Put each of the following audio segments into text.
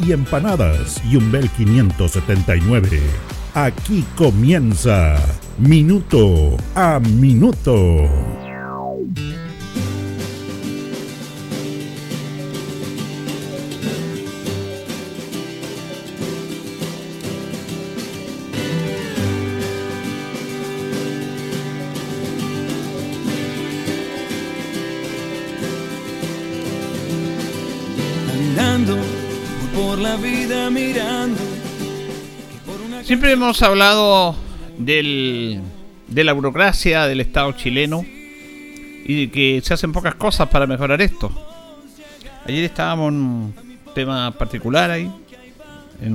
y empanadas. Y un Bel 579. Aquí comienza Minuto a Minuto. Siempre hemos hablado del, de la burocracia del Estado chileno y de que se hacen pocas cosas para mejorar esto. Ayer estábamos en un tema particular ahí, en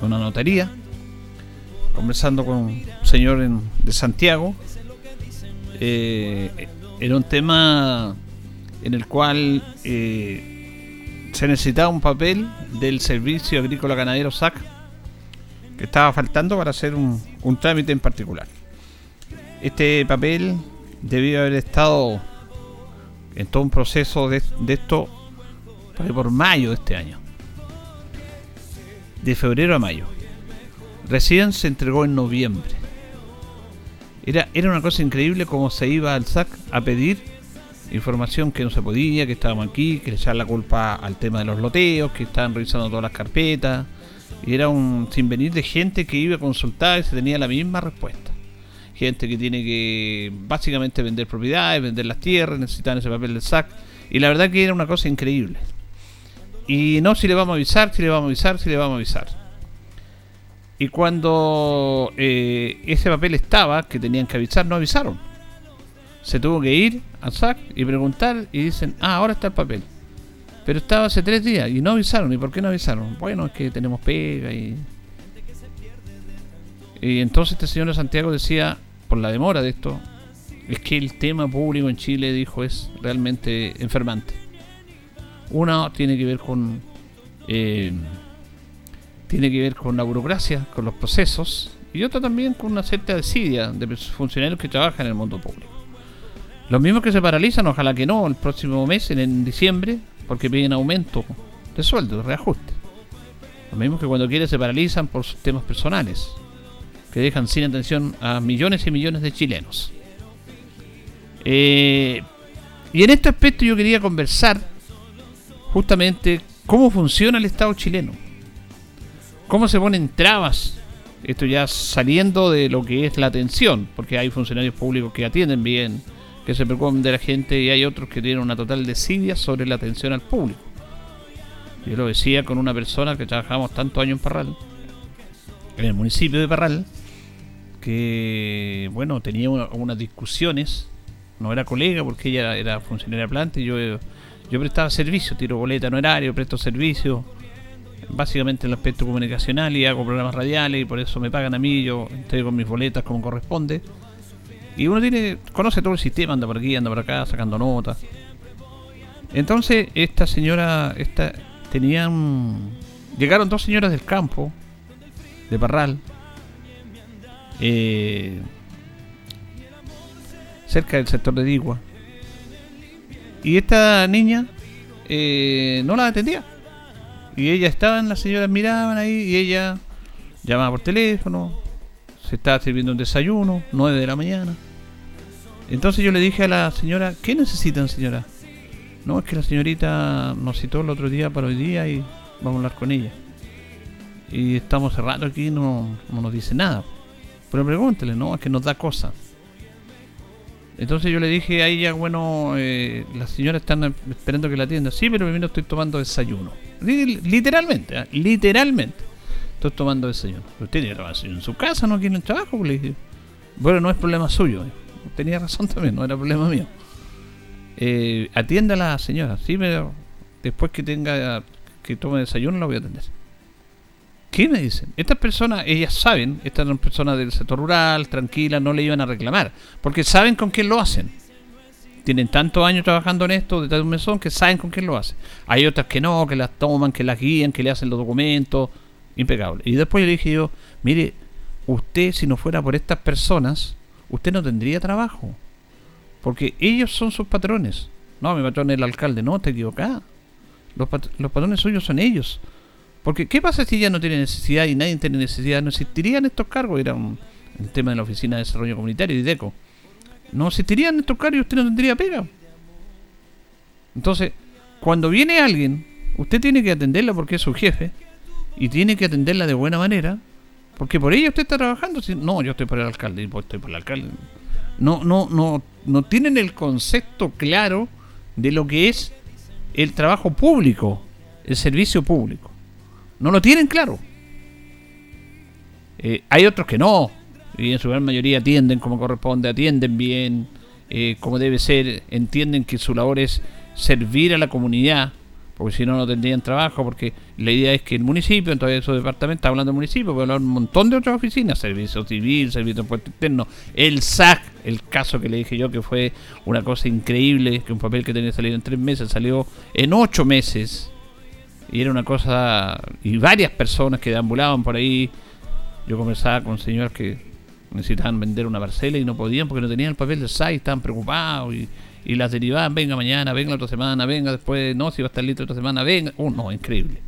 una notaría, conversando con un señor de Santiago. Eh, era un tema en el cual eh, se necesitaba un papel del Servicio Agrícola Ganadero SAC que estaba faltando para hacer un, un trámite en particular. Este papel debió haber estado en todo un proceso de, de esto por mayo de este año. De febrero a mayo. Recién se entregó en noviembre. Era, era una cosa increíble como se iba al SAC a pedir información que no se podía, que estábamos aquí, que le echaban la culpa al tema de los loteos, que estaban revisando todas las carpetas. Y era un sinvenir de gente que iba a consultar y se tenía la misma respuesta. Gente que tiene que básicamente vender propiedades, vender las tierras, necesitan ese papel del SAC. Y la verdad que era una cosa increíble. Y no si le vamos a avisar, si le vamos a avisar, si le vamos a avisar. Y cuando eh, ese papel estaba, que tenían que avisar, no avisaron. Se tuvo que ir al SAC y preguntar y dicen, ah, ahora está el papel. Pero estaba hace tres días y no avisaron. ¿Y por qué no avisaron? Bueno, es que tenemos pega y... Y entonces este señor de Santiago decía, por la demora de esto, es que el tema público en Chile, dijo, es realmente enfermante. Una tiene que ver con... Eh, tiene que ver con la burocracia, con los procesos, y otra también con una cierta desidia de funcionarios que trabajan en el mundo público. Los mismos que se paralizan, ojalá que no, el próximo mes, en, en diciembre, porque piden aumento de sueldo, reajuste. Los mismos que cuando quieren se paralizan por sus temas personales, que dejan sin atención a millones y millones de chilenos. Eh, y en este aspecto yo quería conversar justamente cómo funciona el Estado chileno. Cómo se ponen trabas. Esto ya saliendo de lo que es la atención, porque hay funcionarios públicos que atienden bien, que se preocupan de la gente y hay otros que tienen una total desidia sobre la atención al público. Yo lo decía con una persona que trabajamos tantos años en Parral, en el municipio de Parral, que, bueno, tenía unas discusiones, no era colega porque ella era funcionaria de planta y yo, yo prestaba servicio, tiro boleta en horario, presto servicio, básicamente en el aspecto comunicacional y hago programas radiales y por eso me pagan a mí, yo entrego mis boletas como corresponde. Y uno tiene, conoce todo el sistema, anda por aquí, anda por acá, sacando notas. Entonces, esta señora, esta, tenían, llegaron dos señoras del campo, de Parral, eh, cerca del sector de Digua. Y esta niña eh, no la atendía. Y ella estaban, las señoras miraban ahí y ella llamaba por teléfono, se estaba sirviendo un desayuno, 9 de la mañana. Entonces yo le dije a la señora, ¿qué necesitan señora? No, es que la señorita nos citó el otro día para hoy día y vamos a hablar con ella. Y estamos cerrados aquí no, no nos dice nada. Pero pregúntele, no, es que nos da cosas. Entonces yo le dije a ella, bueno, eh, las señoras están esperando que la atienda. Sí, pero primero estoy tomando desayuno. Literalmente, ¿eh? literalmente. Estoy tomando desayuno. Usted tiene que en su casa, no en el trabajo. Le dije. Bueno, no es problema suyo. Tenía razón también, no era problema mío. Eh, atienda a la señora, sí, pero después que tenga que tome desayuno la voy a atender. ¿Qué me dicen? Estas personas, ellas saben, estas son personas del sector rural, tranquilas, no le iban a reclamar, porque saben con quién lo hacen. Tienen tantos años trabajando en esto, detrás de un mesón, que saben con quién lo hacen. Hay otras que no, que las toman, que las guían, que le hacen los documentos, impecable. Y después le dije yo, mire, usted si no fuera por estas personas, usted no tendría trabajo. Porque ellos son sus patrones. No, mi patrón es el alcalde, no, te equivocás. Los, los patrones suyos son ellos. Porque, ¿qué pasa si ella no tiene necesidad y nadie tiene necesidad? No existirían estos cargos. Era un, el tema de la Oficina de Desarrollo Comunitario, IDECO. No existirían estos cargos y usted no tendría pega. Entonces, cuando viene alguien, usted tiene que atenderla porque es su jefe y tiene que atenderla de buena manera porque por ella usted está trabajando. No, yo estoy por el alcalde pues estoy por el alcalde. No, no, no, no tienen el concepto claro de lo que es el trabajo público, el servicio público. No lo tienen claro. Eh, hay otros que no, y en su gran mayoría atienden como corresponde, atienden bien, eh, como debe ser, entienden que su labor es servir a la comunidad, porque si no, no tendrían trabajo, porque la idea es que el municipio, entonces su departamento, está hablando de municipio, puede hablar un montón de otras oficinas, servicio civil, servicio de puerto interno, el SAC, el caso que le dije yo que fue una cosa increíble, que un papel que tenía salido en tres meses salió en ocho meses, y era una cosa, y varias personas que deambulaban por ahí, yo conversaba con señores que necesitaban vender una parcela y no podían porque no tenían el papel de SAC, estaban preocupados y, las derivaban, venga mañana, venga otra semana, venga después, no, si va a estar listo otra semana, venga, oh, no, increíble.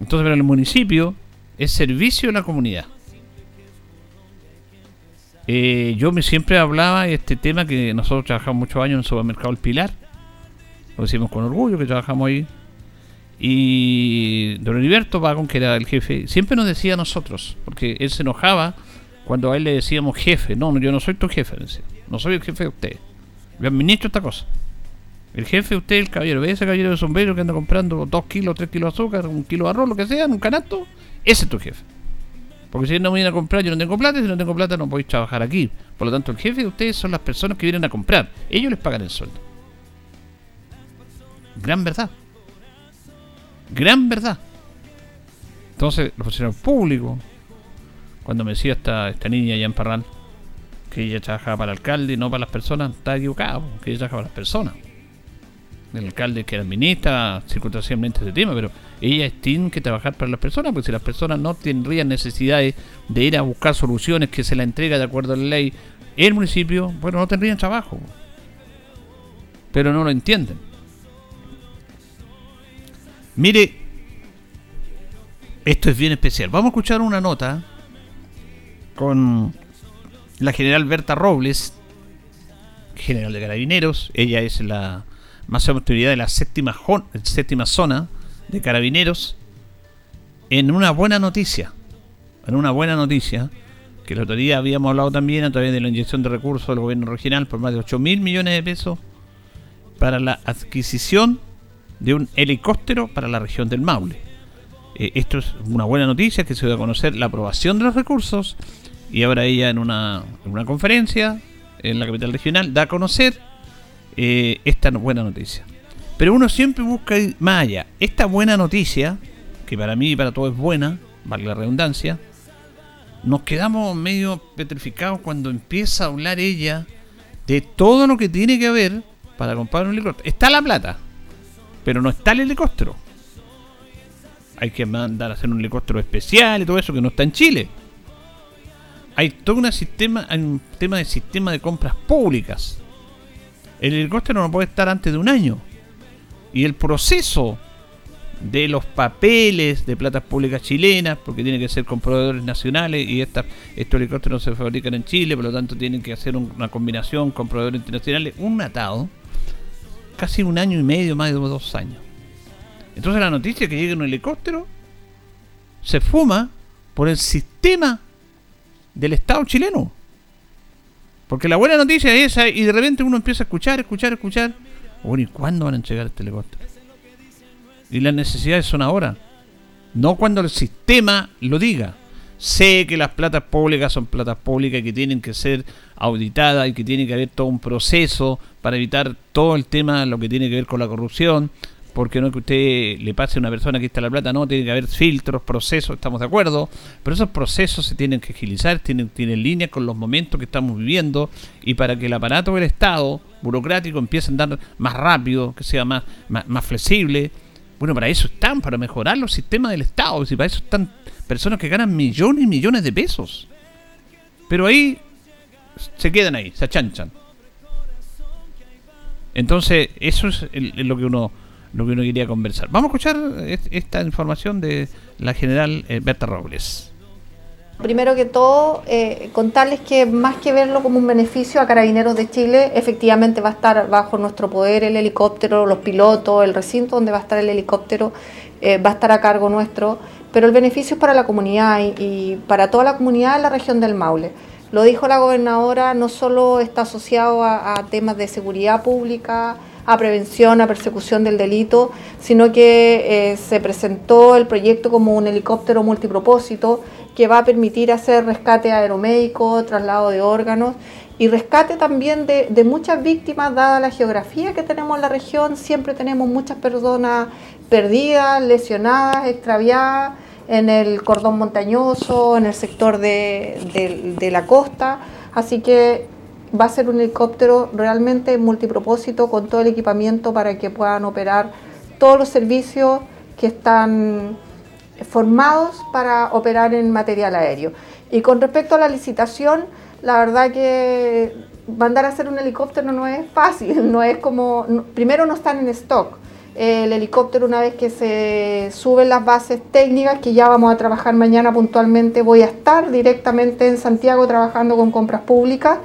Entonces, pero el municipio es servicio a la comunidad. Eh, yo me siempre hablaba de este tema que nosotros trabajamos muchos años en el supermercado El Pilar, lo decimos con orgullo que trabajamos ahí y don Heriberto Vagón, que era el jefe, siempre nos decía a nosotros, porque él se enojaba cuando a él le decíamos jefe. No, yo no soy tu jefe, no soy el jefe de usted. Yo administro esta cosa. El jefe usted, el caballero, ve ese caballero de sombrero que anda comprando dos kilos, tres kilos de azúcar, un kilo de arroz, lo que sea, en un canasto, ese es tu jefe. Porque si él no viene a comprar, yo no tengo plata, y si no tengo plata no podéis trabajar aquí. Por lo tanto, el jefe de ustedes son las personas que vienen a comprar. Ellos les pagan el sueldo. Gran verdad gran verdad. Entonces, los funcionarios públicos, cuando me decía esta, esta niña allá en Parral, que ella trabajaba para el alcalde y no para las personas, está equivocado, que ella trabajaba para las personas. El alcalde que administra circunstancialmente ese tema, pero ella tiene que trabajar para las personas, porque si las personas no tendrían necesidades de ir a buscar soluciones que se la entrega de acuerdo a la ley el municipio, bueno, no tendrían trabajo. Pero no lo entienden. Mire, esto es bien especial. Vamos a escuchar una nota con la general Berta Robles, general de carabineros. Ella es la más autoridad de la séptima, zona de carabineros. En una buena noticia, en una buena noticia, que la autoridad habíamos hablado también a través de la inyección de recursos del gobierno regional por más de 8 mil millones de pesos para la adquisición de un helicóptero para la región del Maule. Eh, esto es una buena noticia que se va a conocer la aprobación de los recursos y ahora ella en una, una conferencia en la capital regional da a conocer eh, esta buena noticia. Pero uno siempre busca ir más allá. Esta buena noticia, que para mí y para todos es buena, vale la redundancia, nos quedamos medio petrificados cuando empieza a hablar ella de todo lo que tiene que ver para comprar un helicóptero. Está la plata, pero no está el helicóptero. Hay que mandar a hacer un helicóptero especial y todo eso que no está en Chile. Hay todo un sistema, hay un tema de sistema de compras públicas. El helicóptero no puede estar antes de un año. Y el proceso de los papeles de platas públicas chilenas, porque tiene que ser con proveedores nacionales y estos helicópteros se fabrican en Chile, por lo tanto tienen que hacer una combinación con proveedores internacionales, un atado casi un año y medio, más de dos años. Entonces la noticia que llega un helicóptero se fuma por el sistema del Estado chileno. Porque la buena noticia es esa y de repente uno empieza a escuchar, escuchar, escuchar. Bueno, ¿y cuándo van a entregar este helicóptero? Y las necesidades son ahora. No cuando el sistema lo diga. Sé que las platas públicas son platas públicas y que tienen que ser auditadas y que tiene que haber todo un proceso para evitar todo el tema, lo que tiene que ver con la corrupción, porque no es que usted le pase a una persona que está la plata, no, tiene que haber filtros, procesos, estamos de acuerdo, pero esos procesos se tienen que agilizar, tienen, tienen línea con los momentos que estamos viviendo y para que el aparato del Estado burocrático empiece a andar más rápido, que sea más, más, flexible, bueno, para eso están, para mejorar los sistemas del Estado, y para eso están personas que ganan millones y millones de pesos. Pero ahí se quedan ahí, se achanchan. Entonces, eso es lo que uno lo que uno quería conversar. Vamos a escuchar esta información de la general eh, Berta Robles. Primero que todo, eh, contarles que más que verlo como un beneficio a Carabineros de Chile, efectivamente va a estar bajo nuestro poder el helicóptero, los pilotos, el recinto donde va a estar el helicóptero, eh, va a estar a cargo nuestro, pero el beneficio es para la comunidad y, para toda la comunidad de la región del Maule. Lo dijo la gobernadora, no solo está asociado a temas de seguridad pública, a prevención, a persecución del delito, sino que eh, se presentó el proyecto como un helicóptero multipropósito que va a permitir hacer rescate aeromédico, traslado de órganos y rescate también de, muchas víctimas, dada la geografía que tenemos en la región, siempre tenemos muchas personas perdidas, lesionadas, extraviadas en el cordón montañoso, en el sector de, de la costa, así que va a ser un helicóptero realmente multipropósito con todo el equipamiento para que puedan operar todos los servicios que están formados para operar en material aéreo. Y con respecto a la licitación, la verdad que mandar a hacer un helicóptero no es fácil, no es como, primero no están en stock. El helicóptero una vez que se suben las bases técnicas, que ya vamos a trabajar mañana puntualmente, voy a estar directamente en Santiago trabajando con compras públicas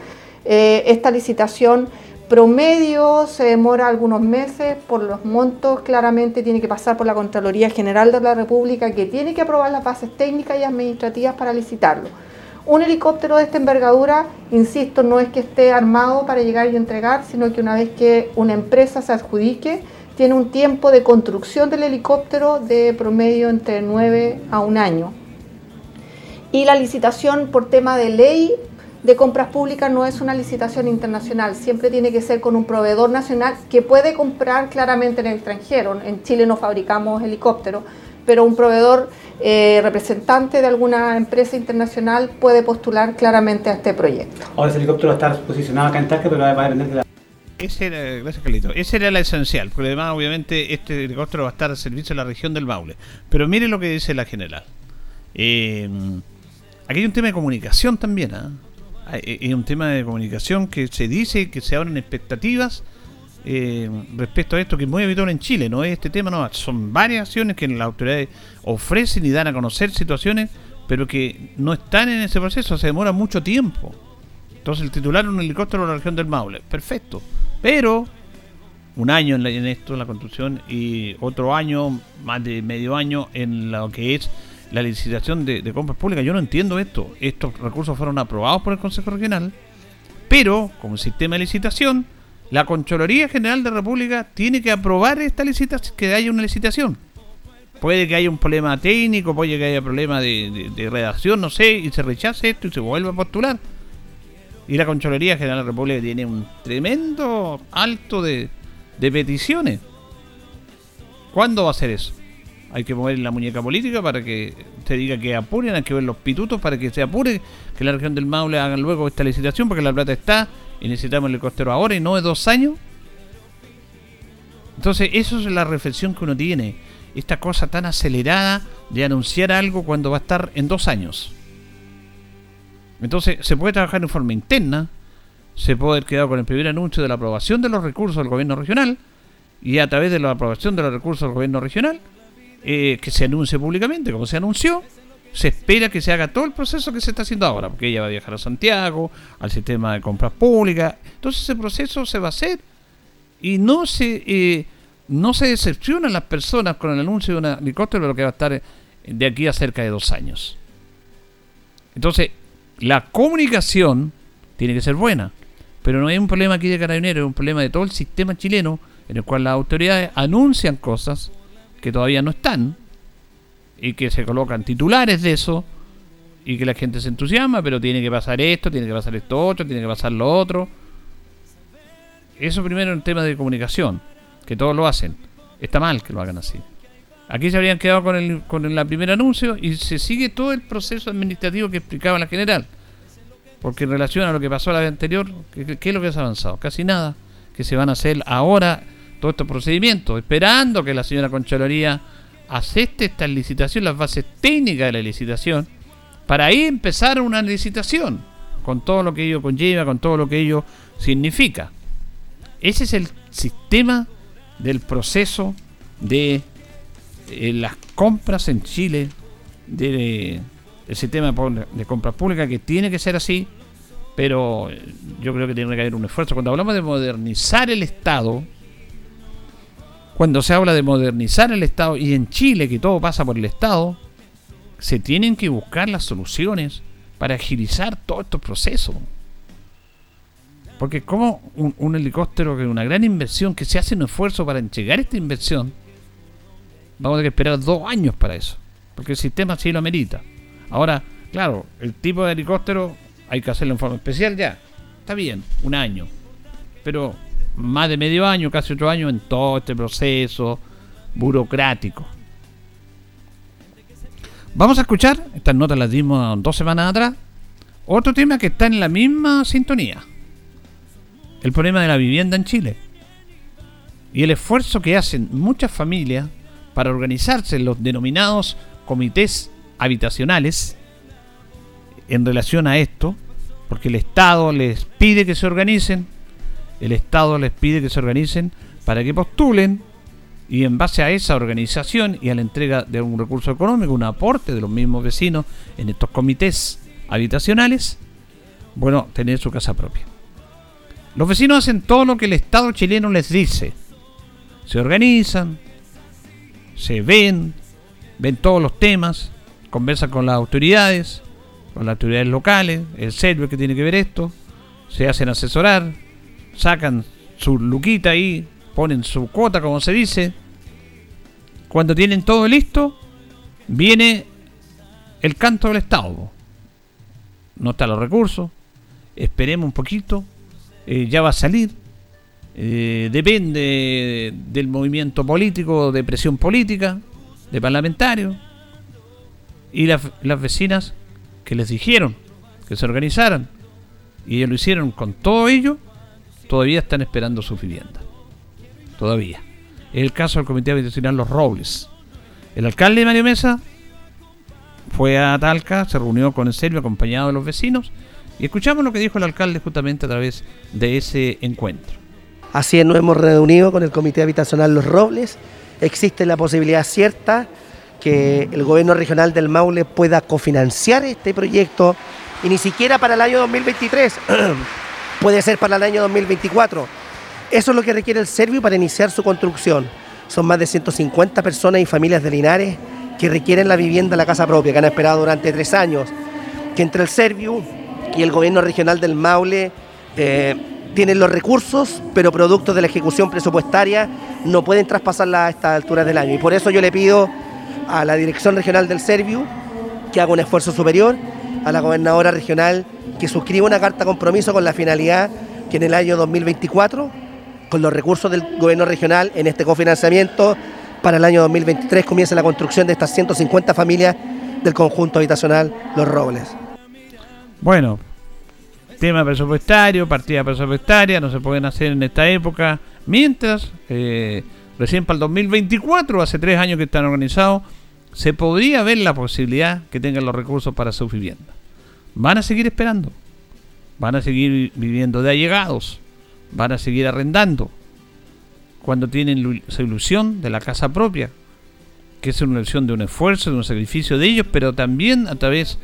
eh, esta licitación promedio se demora algunos meses por los montos, claramente tiene que pasar por la Contraloría General de la República que tiene que aprobar las bases técnicas y administrativas para licitarlo. Un helicóptero de esta envergadura, insisto, no es que esté armado para llegar y entregar, sino que una vez que una empresa se adjudique, tiene un tiempo de construcción del helicóptero de promedio entre 9 a un año. Y la licitación por tema de ley de compras públicas no es una licitación internacional, siempre tiene que ser con un proveedor nacional que puede comprar claramente en el extranjero. En Chile no fabricamos helicópteros, pero un proveedor eh, representante de alguna empresa internacional puede postular claramente a este proyecto. Ahora ese helicóptero va a estar posicionado acá en Talca, pero va a depender de la... Ese era, gracias Carlito. Ese era la esencial, porque además obviamente este helicóptero va a estar al servicio de la región del Maule. Pero mire lo que dice la general. Eh, aquí hay un tema de comunicación también, ¿ah? Eh, es un tema de comunicación que se dice que se abren expectativas eh, respecto a esto que es muy habitual en Chile, no es este tema, no, son varias acciones que las autoridades ofrecen y dan a conocer situaciones, pero que no están en ese proceso, se demora mucho tiempo. Entonces el titular un helicóptero de la región del Maule, perfecto, pero un año en, en esto, en la construcción, y otro año, más de medio año en lo que es la licitación de, compras públicas. Yo no entiendo esto. Estos recursos fueron aprobados por el Consejo Regional, pero como sistema de licitación, la Contraloría General de la República tiene que aprobar esta licitación, que haya una licitación. Puede que haya un problema técnico, puede que haya problema de, redacción, no sé, y se rechace esto y se vuelva a postular. Y la Contraloría General de la República tiene un tremendo alto de, de peticiones. ¿Cuándo va a ser eso? Hay que mover la muñeca política para que te diga que apuren, hay que ver los pitutos para que se apure, que la región del Maule hagan luego esta licitación, porque la plata está y necesitamos el helicóptero ahora y no de dos años. Entonces, eso es la reflexión que uno tiene. Esta cosa tan acelerada de anunciar algo cuando va a estar en dos años. Entonces, se puede trabajar en forma interna, se puede haber quedado con el primer anuncio de la aprobación de los recursos del gobierno regional y a través de la aprobación de los recursos del gobierno regional eh, que se anuncie públicamente, como se anunció, se espera que se haga todo el proceso que se está haciendo ahora, porque ella va a viajar a Santiago, al sistema de compras públicas, entonces ese proceso se va a hacer y no se eh, no se decepcionan las personas con el anuncio de un helicóptero de lo que va a estar de aquí a cerca de dos años. Entonces, la comunicación tiene que ser buena. Pero no es un problema aquí de carabineros, es un problema de todo el sistema chileno en el cual las autoridades anuncian cosas que todavía no están y que se colocan titulares de eso y que la gente se entusiasma, pero tiene que pasar esto, tiene que pasar esto otro, tiene que pasar lo otro. Eso primero en tema de comunicación, que todos lo hacen. Está mal que lo hagan así. Aquí se habrían quedado con el, con el primer anuncio y se sigue todo el proceso administrativo que explicaba la general. Porque en relación a lo que pasó la vez anterior, ¿qué, ¿qué, es lo que ha avanzado? Casi nada. Que se van a hacer ahora todos estos procedimientos, esperando que la señora Conchaloría acepte esta licitación, las bases técnicas de la licitación, para ahí empezar una licitación, con todo lo que ello conlleva, con todo lo que ello significa. Ese es el sistema del proceso de eh, las compras en Chile, de, el sistema de compras públicas, que tiene que ser así, pero yo creo que tiene que haber un esfuerzo. Cuando hablamos de modernizar el Estado, cuando se habla de modernizar el Estado y en Chile que todo pasa por el Estado, se tienen que buscar las soluciones para agilizar todos estos procesos. Porque como un, helicóptero que es una gran inversión, que se hace un esfuerzo para entregar esta inversión, vamos a tener que esperar dos años para eso. Porque el sistema sí lo amerita. Ahora, claro, el tipo de helicóptero hay que hacerlo en forma especial ya. Está bien, un año. Pero más de medio año, casi otro año, en todo este proceso burocrático. Vamos a escuchar, estas notas las dimos dos semanas atrás, otro tema que está en la misma sintonía. El problema de la vivienda en Chile. Y el esfuerzo que hacen muchas familias para organizarse en los denominados comités habitacionales en relación a esto, porque el Estado les pide que se organicen, el Estado les pide que se organicen para que postulen y en base a esa organización y a la entrega de un recurso económico, un aporte de los mismos vecinos en estos comités habitacionales, bueno, tener su casa propia. Los vecinos hacen todo lo que el Estado chileno les dice. Se organizan, se ven, ven todos los temas, conversan con las autoridades, con las autoridades locales, el serbio que tiene que ver esto, se hacen asesorar, sacan su luquita ahí, ponen su cuota, como se dice. Cuando tienen todo listo, viene el canto del Estado. No están los recursos, esperemos un poquito, eh, ya va a salir. Eh, depende del movimiento político, de presión política, de parlamentarios. Y las vecinas que les dijeron que se organizaran, y ellos lo hicieron con todo ello, todavía están esperando su vivienda. Todavía. Es el caso del Comité Habitacional Los Robles. El alcalde Mario Mesa fue a Talca, se reunió con el serbio acompañado de los vecinos y escuchamos lo que dijo el alcalde justamente a través de ese encuentro. Así es, nos hemos reunido con el Comité Habitacional Los Robles. Existe la posibilidad cierta que el gobierno regional del Maule pueda cofinanciar este proyecto y ni siquiera para el año 2023. puede ser para el año 2024. Eso es lo que requiere el Servio para iniciar su construcción. Son más de 150 personas y familias de Linares que requieren la vivienda, la casa propia, que han esperado durante tres años. Que entre el Servio y el gobierno regional del Maule eh, tienen los recursos, pero productos de la ejecución presupuestaria no pueden traspasarla a estas alturas del año. Y por eso yo le pido a la dirección regional del Servio que haga un esfuerzo superior, a la gobernadora regional que suscriba una carta compromiso con la finalidad que en el año 2024, con los recursos del gobierno regional en este cofinanciamiento, para el año 2023 comience la construcción de estas 150 familias del conjunto habitacional Los Robles. Bueno, tema presupuestario, partida presupuestaria, no se pueden hacer en esta época, mientras eh, recién para el 2024, hace tres años que están organizados, se podría ver la posibilidad que tengan los recursos para su vivienda van a seguir esperando, van a seguir viviendo de allegados, van a seguir arrendando, cuando tienen esa ilusión de la casa propia, que es una ilusión de un esfuerzo, de un sacrificio de ellos, pero también a través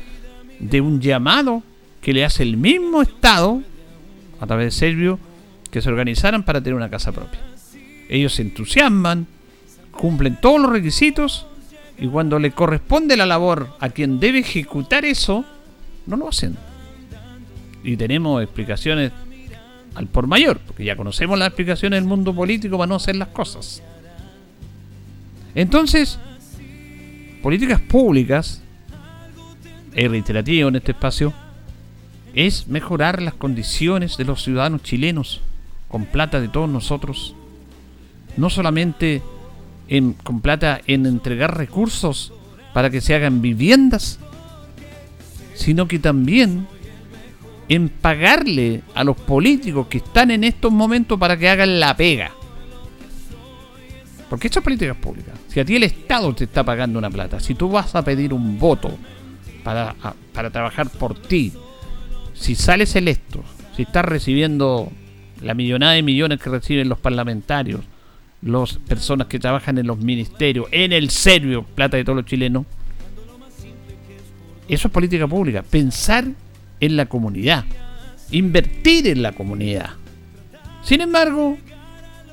de un llamado que le hace el mismo Estado, a través de Servio, que se organizaran para tener una casa propia. Ellos se entusiasman, cumplen todos los requisitos y cuando le corresponde la labor a quien debe ejecutar eso, no lo hacen. y tenemos explicaciones al por mayor, porque ya conocemos las explicaciones del mundo político para no hacer las cosas. Entonces, políticas públicas, es reiterativo en este espacio, es mejorar las condiciones de los ciudadanos chilenos con plata de todos nosotros. No solamente en, con plata en entregar recursos para que se hagan viviendas, sino que también en pagarle a los políticos que están en estos momentos para que hagan la pega. Porque esto es políticas públicas. Si a ti el Estado te está pagando una plata, si tú vas a pedir un voto para, para trabajar por ti, si sales electo, si estás recibiendo la millonada de millones que reciben los parlamentarios, las personas que trabajan en los ministerios, en el serio, plata de todos los chilenos, eso es política pública. Pensar en la comunidad. Invertir en la comunidad. Sin embargo,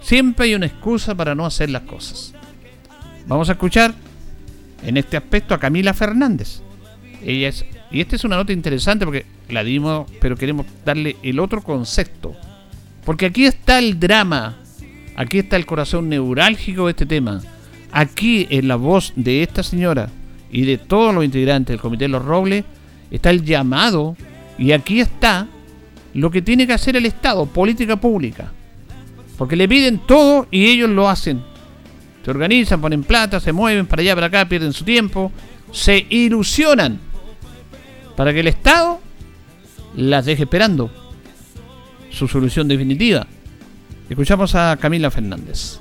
siempre hay una excusa para no hacer las cosas. Vamos a escuchar en este aspecto a Camila Fernández. Ella es, y esta es una nota interesante porque la dimos, pero queremos darle el otro concepto. Porque aquí está el drama, aquí está el corazón neurálgico de este tema. Aquí en la voz de esta señora y de todos los integrantes del Comité de los Robles está el llamado y aquí está lo que tiene que hacer el Estado, política pública. Porque le piden todo y ellos lo hacen. Se organizan, ponen plata, se mueven para allá, para acá, pierden su tiempo, se ilusionan para que el Estado las deje esperando su solución definitiva. Escuchamos a Camila Fernández.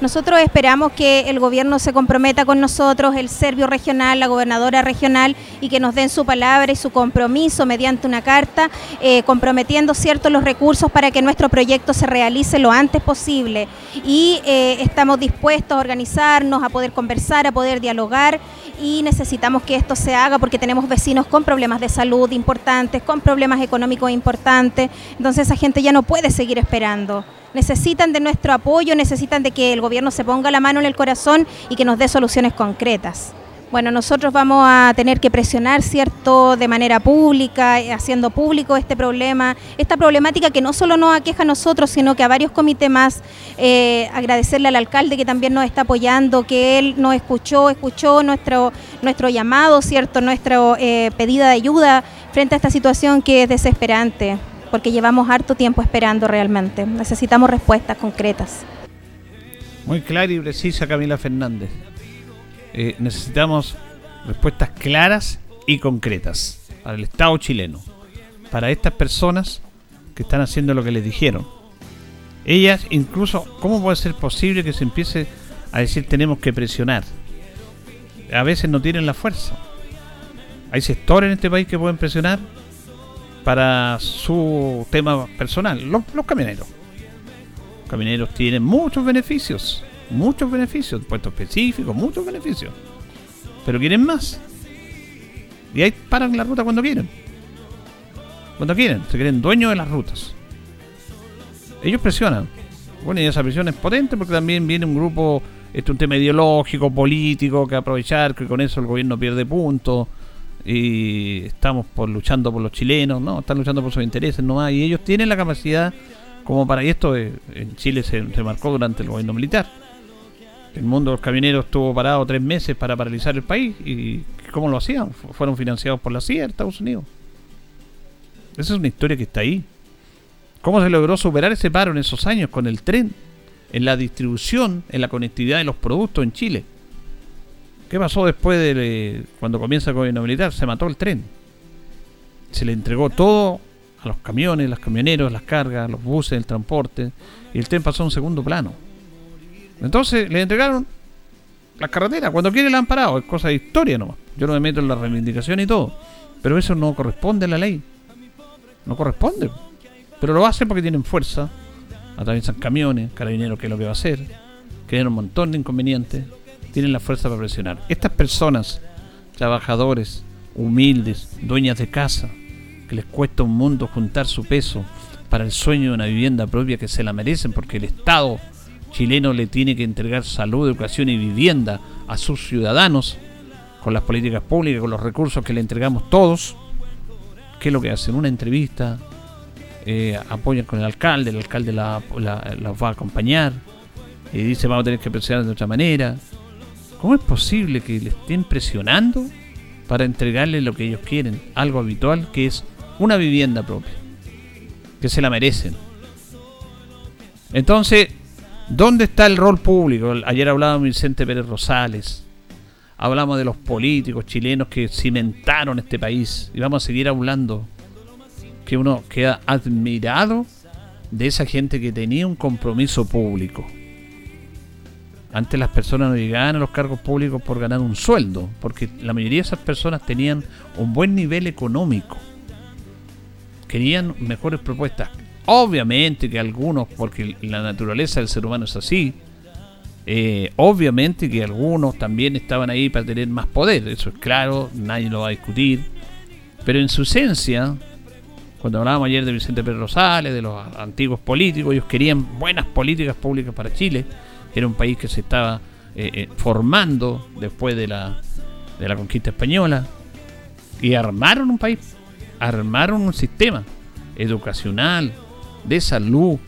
Nosotros esperamos que el gobierno se comprometa con nosotros, el serbio regional, la gobernadora regional, y que nos den su palabra y su compromiso mediante una carta, eh, comprometiendo ciertos los recursos para que nuestro proyecto se realice lo antes posible. Y eh, estamos dispuestos a organizarnos, a poder conversar, a poder dialogar, y necesitamos que esto se haga porque tenemos vecinos con problemas de salud importantes, con problemas económicos importantes. Entonces esa gente ya no puede seguir esperando necesitan de nuestro apoyo, necesitan de que el gobierno se ponga la mano en el corazón y que nos dé soluciones concretas. Bueno, nosotros vamos a tener que presionar, ¿cierto?, de manera pública, eh, haciendo público este problema, esta problemática que no solo nos aqueja a nosotros, sino que a varios comités más. Eh, agradecerle al alcalde que también nos está apoyando, que él nos escuchó, escuchó nuestro, nuestro llamado, ¿cierto?, nuestra eh, pedida de ayuda frente a esta situación que es desesperante porque llevamos harto tiempo esperando realmente. Necesitamos respuestas concretas. Muy clara y precisa Camila Fernández. Eh, necesitamos respuestas claras y concretas para el Estado chileno, para estas personas que están haciendo lo que les dijeron. Ellas incluso, ¿cómo puede ser posible que se empiece a decir tenemos que presionar? A veces no tienen la fuerza. Hay sectores en este país que pueden presionar, para su tema personal, los, camioneros. Los camioneros tienen muchos beneficios, muchos beneficios, puestos específicos, muchos beneficios. Pero quieren más. Y ahí paran la ruta cuando quieren. Cuando quieren, se quieren dueños de las rutas. Ellos presionan. Bueno, y esa presión es potente porque también viene un grupo, este es un tema ideológico, político, que aprovechar, que con eso el gobierno pierde puntos y estamos por luchando por los chilenos, ¿no? Están luchando por sus intereses nomás y ellos tienen la capacidad como para y esto eh, en Chile se, marcó durante el gobierno militar. El mundo de los camioneros estuvo parado tres meses para paralizar el país y ¿cómo lo hacían? Fueron financiados por la CIA de Estados Unidos. Esa es una historia que está ahí. ¿Cómo se logró superar ese paro en esos años con el tren? En la distribución, en la conectividad de los productos en Chile. ¿Qué pasó después de cuando comienza el gobierno militar? Se mató el tren. Se le entregó todo a los camiones, los camioneros, las cargas, los buses, el transporte, y el tren pasó a un segundo plano. Entonces le entregaron las carreteras, cuando quiere la han parado, es cosa de historia nomás. Yo no me meto en la reivindicación y todo, pero eso no corresponde a la ley. No corresponde. Pero lo hacen porque tienen fuerza, atraviesan camiones, carabineros, que es lo que va a hacer, tienen un montón de inconvenientes, tienen la fuerza para presionar. Estas personas, trabajadores, humildes, dueñas de casa, que les cuesta un mundo juntar su peso para el sueño de una vivienda propia que se la merecen porque el Estado chileno le tiene que entregar salud, educación y vivienda a sus ciudadanos con las políticas públicas, con los recursos que le entregamos todos, ¿qué es lo que hacen? Una entrevista, eh, apoyan con el alcalde, el alcalde la, va a acompañar y dice vamos a tener que presionar de otra manera. ¿Cómo es posible que le estén presionando para entregarle lo que ellos quieren? Algo habitual que es una vivienda propia, que se la merecen. Entonces, ¿dónde está el rol público? Ayer hablábamos de Vicente Pérez Rosales, hablamos de los políticos chilenos que cimentaron este país y vamos a seguir hablando que uno queda admirado de esa gente que tenía un compromiso público. Antes las personas no llegaban a los cargos públicos por ganar un sueldo, porque la mayoría de esas personas tenían un buen nivel económico. Querían mejores propuestas. Obviamente que algunos, porque la naturaleza del ser humano es así, eh, obviamente que algunos también estaban ahí para tener más poder, eso es claro, nadie lo va a discutir. Pero en su esencia, cuando hablábamos ayer de Vicente Pérez Rosales, de los antiguos políticos, ellos querían buenas políticas públicas para Chile. Era un país que se estaba eh, eh, formando después de la, de la conquista española. Y armaron un país, armaron un sistema educacional, de salud,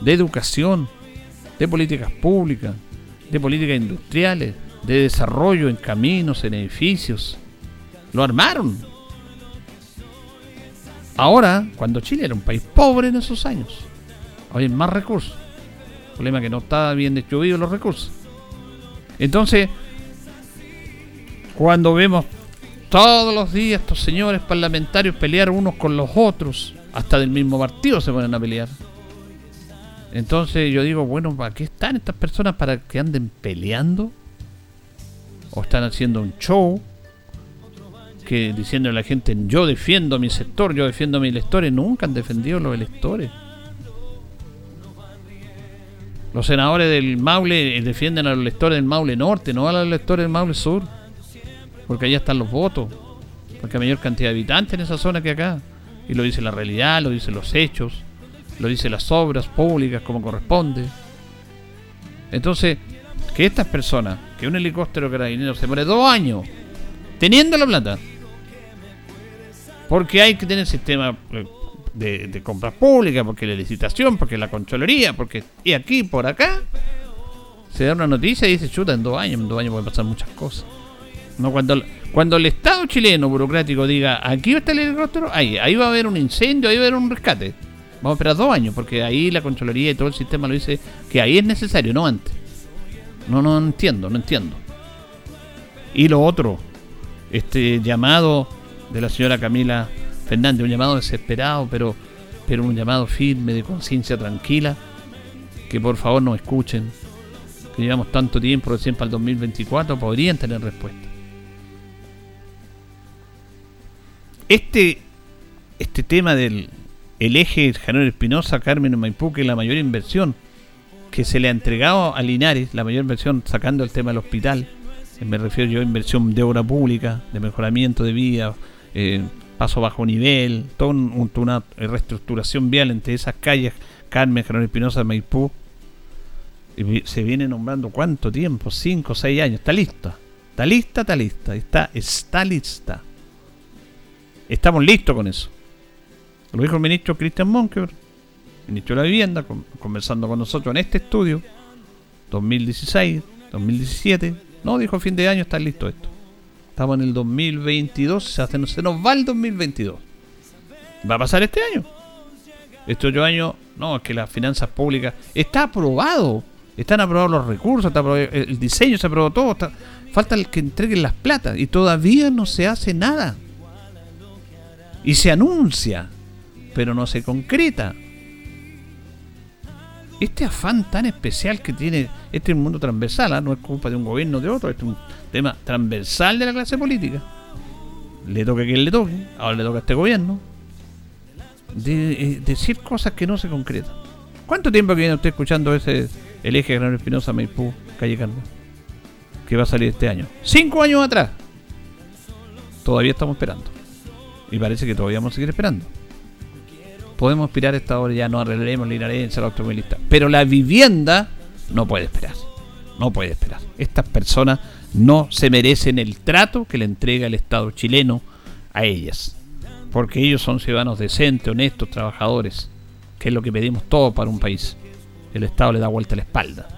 de educación, de políticas públicas, de políticas industriales, de desarrollo en caminos, en edificios. Lo armaron. Ahora, cuando Chile era un país pobre en esos años, hoy hay más recursos. Problema que no está bien distribuidos los recursos. Entonces, cuando vemos todos los días estos señores parlamentarios pelear unos con los otros, hasta del mismo partido se ponen a pelear. Entonces yo digo, bueno, ¿para qué están estas personas? ¿Para que anden peleando? ¿O están haciendo un show? Que diciendo a la gente, yo defiendo mi sector, yo defiendo mis electores. Nunca han defendido los electores. Los senadores del Maule eh, defienden a los electores del Maule Norte, no a los electores del Maule Sur. Porque allá están los votos. Porque hay mayor cantidad de habitantes en esa zona que acá. Y lo dice la realidad, lo dicen los hechos, lo dicen las obras públicas como corresponde. Entonces, que estas personas, que un helicóptero carabinero se muere dos años teniendo la plata, porque hay que tener sistema eh, de, compras públicas, porque la licitación, porque la concholería, porque y aquí por acá se da una noticia y dice chuta en dos años, en dos años pueden pasar muchas cosas. No cuando cuando el Estado chileno burocrático diga aquí está el helicóptero, ahí, ahí va a haber un incendio, ahí va a haber un rescate. Vamos a esperar dos años, porque ahí la controloría y todo el sistema lo dice que ahí es necesario, no antes. No, no entiendo, no entiendo. Y lo otro, este llamado de la señora Camila Fernández, un llamado desesperado, pero, pero un llamado firme, de conciencia tranquila, que por favor nos escuchen, que llevamos tanto tiempo, recién para el 2024, podrían tener respuesta. Este, este tema del el eje Januar Espinosa, Carmen en Maipú, que es la mayor inversión que se le ha entregado a Linares, la mayor inversión sacando el tema del hospital, eh, me refiero yo a inversión de obra pública, de mejoramiento de vías, eh, paso bajo nivel, toda un- una reestructuración vial entre esas calles, Carmen, Januar Espinosa, Maipú. Se viene nombrando cuánto tiempo, 5 o 6 años, está lista, está lista, está lista, está, está lista. Estamos listos con eso. Lo dijo el ministro Cristian Monkever, ministro de la Vivienda, con- conversando con nosotros en este estudio, 2016, 2017. No, dijo fin de año está listo esto. Estamos en el 2022, se, hace- se nos va el 2022. Va a pasar este año. Este otro año, no, es que las finanzas públicas está aprobado. Están aprobados los recursos, está aprobado el diseño, se aprobó todo. falta el que entreguen las platas y todavía no se hace nada. Y se anuncia, pero no se concreta. Este afán tan especial que tiene este mundo transversal, ¿ah? no es culpa de un gobierno o de otro, este es un tema transversal de la clase política. Le toque a quien le toque, ahora le toca a este gobierno. De eh, decir cosas que no se concretan. ¿Cuánto tiempo que viene usted escuchando ese el eje Gran Espinosa Maipú, calle Carmen? Que va a salir este año. Cinco años atrás. Todavía estamos esperando. Y parece que todavía vamos a seguir esperando. Podemos aspirar a esta hora, ya no arreglaremos la inarencia, la automovilista. Pero la vivienda no puede esperar. No puede esperar. Estas personas no se merecen el trato que le entrega el Estado chileno a ellas. porque ellos son ciudadanos decentes, honestos, trabajadores, que es lo que pedimos todo para un país. El Estado le da vuelta a la espalda.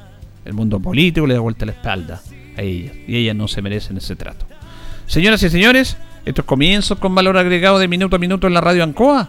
El mundo político le da vuelta a la espalda a ellas. Y ellas no se merecen ese trato. Señoras y señores, estos comienzos con valor agregado de minuto a minuto en la radio Ancoa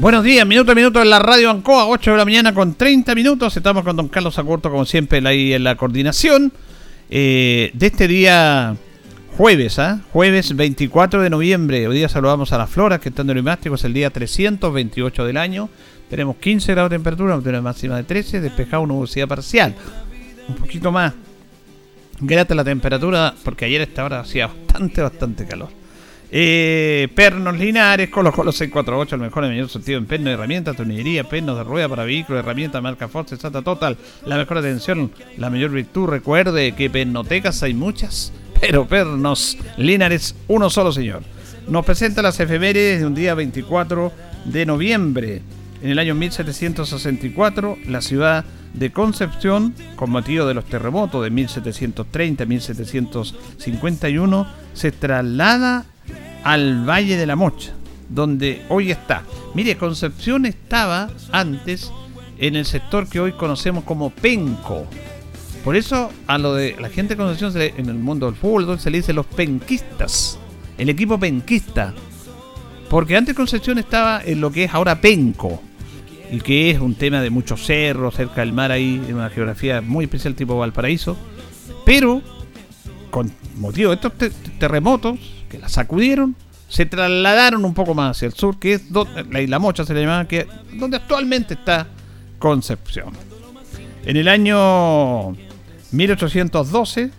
Buenos días, minuto a minuto en la radio Ancoa, 8 de la mañana con 30 minutos. Estamos con don Carlos Acurto, como siempre, ahí en la coordinación eh, de este día jueves, ¿ah? Jueves 24 de noviembre. Hoy día saludamos a las floras que están en el es el día 328 del año. Tenemos 15 grados de temperatura, una máxima de 13, despejado, nubosidad parcial. Un poquito más. Grata la temperatura, porque ayer a esta hora hacía bastante, bastante calor. Eh, pernos Linares, Colo Colo 648, el mejor en mayor sentido en pernos de herramientas, tornillería, pernos de rueda para vehículos, herramientas marca Force, Sata Total, la mejor atención, la mayor virtud. Recuerde que pernotecas hay muchas, pero pernos Linares, uno solo señor. Nos presenta las efemérides de un día 24 de noviembre. En el año 1764, la ciudad de Concepción, con motivo de los terremotos de 1730-1751, se traslada al Valle de la Mocha, donde hoy está. Mire, Concepción estaba antes en el sector que hoy conocemos como Penco. Por eso a lo de la gente de Concepción en el mundo del fútbol se le dice los penquistas, el equipo penquista. Porque antes Concepción estaba en lo que es ahora Penco, y que es un tema de muchos cerros cerca del mar ahí, en una geografía muy especial tipo Valparaíso. Pero con motivo de estos terremotos, que la sacudieron, se trasladaron un poco más hacia el sur, que es donde, la isla Mocha se le llama, que donde actualmente está Concepción. En el año 1812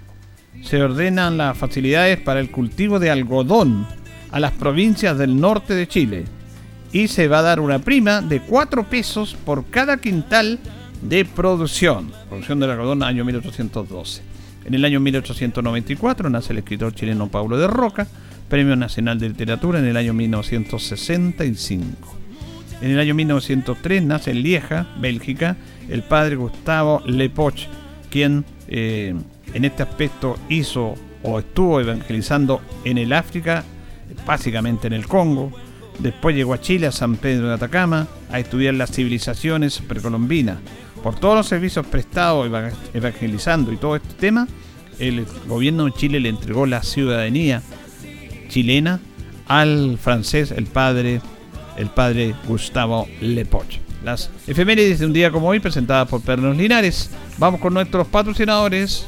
se ordenan las facilidades para el cultivo de algodón a las provincias del norte de Chile y se va a dar una prima de 4 pesos por cada quintal de producción. Producción del algodón año 1812. En el año 1894 nace el escritor chileno Pablo de Roca, Premio Nacional de Literatura en el año 1965. En el año 1903 nace en Lieja, Bélgica, el padre Gustavo Lepoch, quien eh, en este aspecto hizo o estuvo evangelizando en el África, básicamente en el Congo. Después llegó a Chile, a San Pedro de Atacama, a estudiar las civilizaciones precolombinas por todos los servicios prestados evangelizando y todo este tema, el gobierno de Chile le entregó la ciudadanía chilena al francés, el padre, el padre Gustavo Lepoch. Las efemérides de un día como hoy presentadas por Pernos Linares. Vamos con nuestros patrocinadores.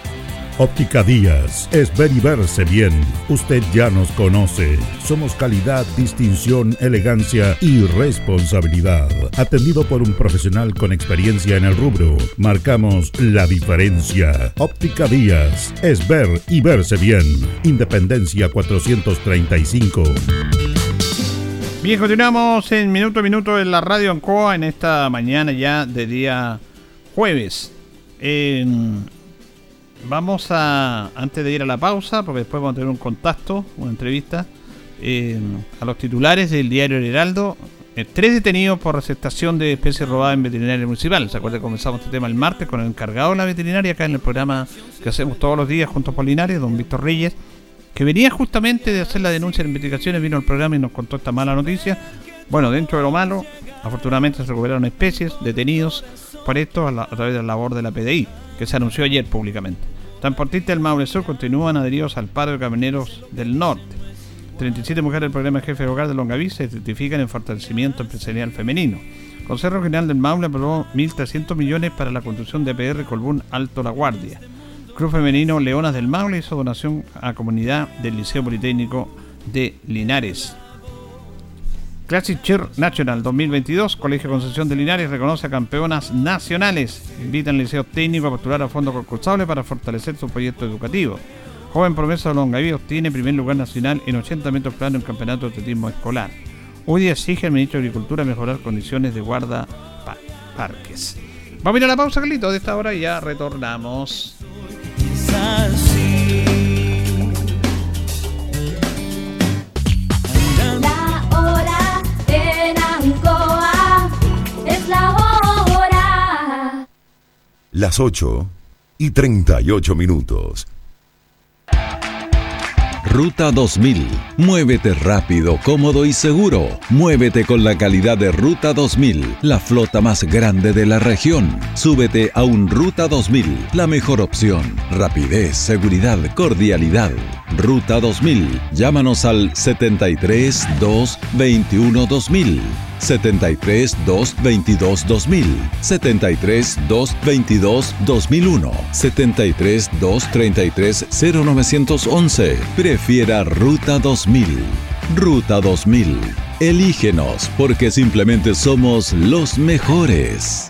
Óptica Díaz es ver y verse bien. Usted ya nos conoce. Somos calidad, distinción, elegancia y responsabilidad. Atendido por un profesional con experiencia en el rubro, marcamos la diferencia. Óptica Díaz es ver y verse bien. Independencia 435. Bien, continuamos en minuto a minuto en la radio Ancoa en esta mañana ya de día jueves. En Vamos a, antes de ir a la pausa, porque después vamos a tener un contacto, una entrevista, eh, a los titulares del diario El Heraldo. Eh, tres detenidos por receptación de especies robadas en veterinaria municipal. ¿Se acuerda que comenzamos este tema el martes con el encargado de la veterinaria acá en el programa que hacemos todos los días junto a Polinares, don Víctor Reyes, que venía justamente de hacer la denuncia de investigaciones, vino al programa y nos contó esta mala noticia. Bueno, dentro de lo malo, afortunadamente se recuperaron especies detenidos por esto a, través de la labor de la PDI, que se anunció ayer públicamente. Transportistas del Maule Sur continúan adheridos al paro de camioneros del norte. 37 mujeres del programa Jefe de Hogar de Longaví se certifican en fortalecimiento empresarial femenino. Consejo Regional del Maule aprobó 1.300 millones para la construcción de PR Colbún Alto La Guardia. Club Femenino Leonas del Maule hizo donación a comunidad del Liceo Politécnico de Linares. Classic Cheer National 2022, Colegio Concepción de Linares reconoce a campeonas nacionales. Invita al Liceo Técnico a postular a fondo concursable para fortalecer su proyecto educativo. Joven promesa de Longaví obtiene primer lugar nacional en 80 metros plano en campeonato de atletismo escolar. Hoy exige el ministro de Agricultura mejorar condiciones de guarda parques. Vamos a ir a la pausa, Carlito, de esta hora ya retornamos. Las 8 y 38 minutos. Ruta 2000. Muévete rápido, cómodo y seguro. Muévete con la calidad de Ruta 2000, la flota más grande de la región. Súbete a un Ruta 2000, la mejor opción. Rapidez, seguridad, cordialidad. Ruta 2000. Llámanos al 73 2 21 2000. 73 222 2000, 73 222 2001, 73 233 0911. Prefiera Ruta 2000. Ruta 2000. Elígenos porque simplemente somos los mejores.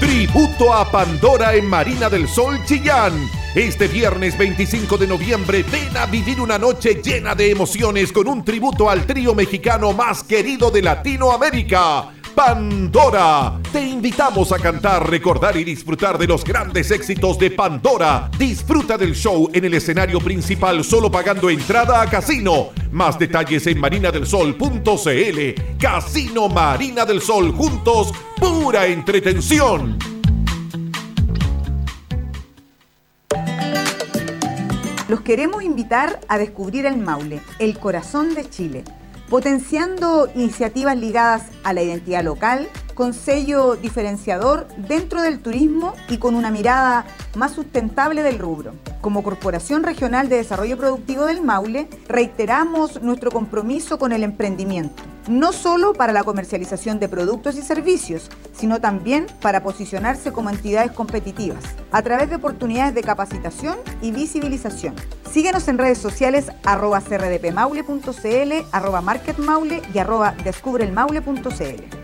Tributo a Pandora en Marina del Sol Chillán este viernes 25 de noviembre ven a vivir una noche llena de emociones con un tributo al trío mexicano más querido de Latinoamérica. Pandora. Te invitamos a cantar, recordar y disfrutar de los grandes éxitos de Pandora. Disfruta del show en el escenario principal solo pagando entrada a casino. Más detalles en marinadelsol.cl. Casino Marina del Sol juntos, pura entretención. Los queremos invitar a descubrir el Maule, el corazón de Chile, potenciando iniciativas ligadas a la identidad local, con sello diferenciador dentro del turismo y con una mirada más sustentable del rubro. Como Corporación Regional de Desarrollo Productivo del Maule, reiteramos nuestro compromiso con el emprendimiento, no solo para la comercialización de productos y servicios, sino también para posicionarse como entidades competitivas, a través de oportunidades de capacitación y visibilización. Síguenos en redes sociales arroba crdpmaule.cl, arroba marketmaule y arroba descubrelmaule.cl.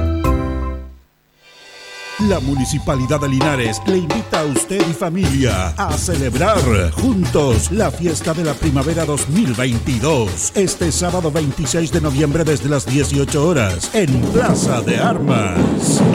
La Municipalidad de Linares le invita a usted y familia a celebrar juntos la fiesta de la primavera 2022. Este sábado 26 de noviembre desde las 18 horas en Plaza de Armas.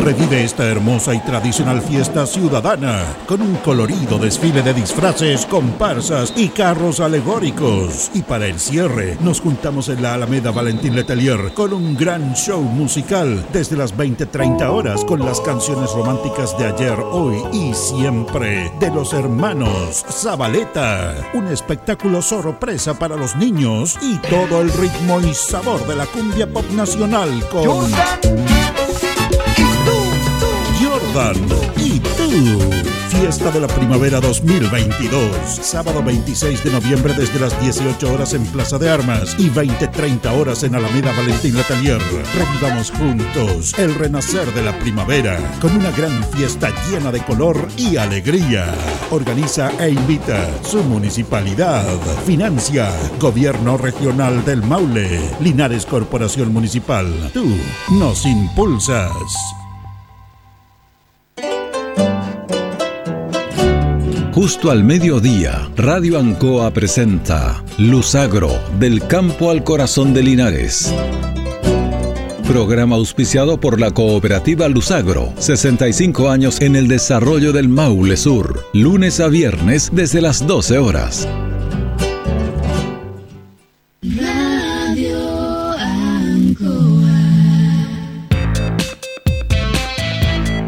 Revive esta hermosa y tradicional fiesta ciudadana con un colorido desfile de disfraces, comparsas y carros alegóricos. Y para el cierre nos juntamos en la Alameda Valentín Letelier con un gran show musical desde las 20-30 horas con las canciones románticas de ayer, hoy y siempre de los hermanos Zabaleta. Un espectáculo sorpresa para los niños y todo el ritmo y sabor de la cumbia pop nacional con Jordan y tú. Fiesta de la Primavera 2022. Sábado 26 de noviembre desde las 18 horas en Plaza de Armas y 20-30 horas en Alameda Valentín Letelier. Revivamos juntos el renacer de la primavera con una gran fiesta llena de color y alegría. Organiza e invita su municipalidad. Financia Gobierno Regional del Maule. Linares Corporación Municipal. Tú nos impulsas. Justo al mediodía, Radio Ancoa presenta Luzagro, del campo al corazón de Linares. Programa auspiciado por la cooperativa Luzagro, 65 años en el desarrollo del Maule Sur, lunes a viernes desde las 12 horas.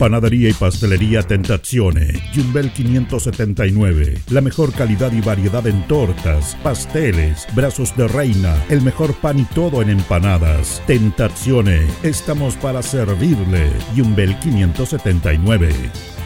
Panadería y pastelería Tentazione, Yumbel 579. La mejor calidad y variedad en tortas, pasteles, brazos de reina, el mejor pan y todo en empanadas. Tentazione, estamos para servirle. Yumbel 579.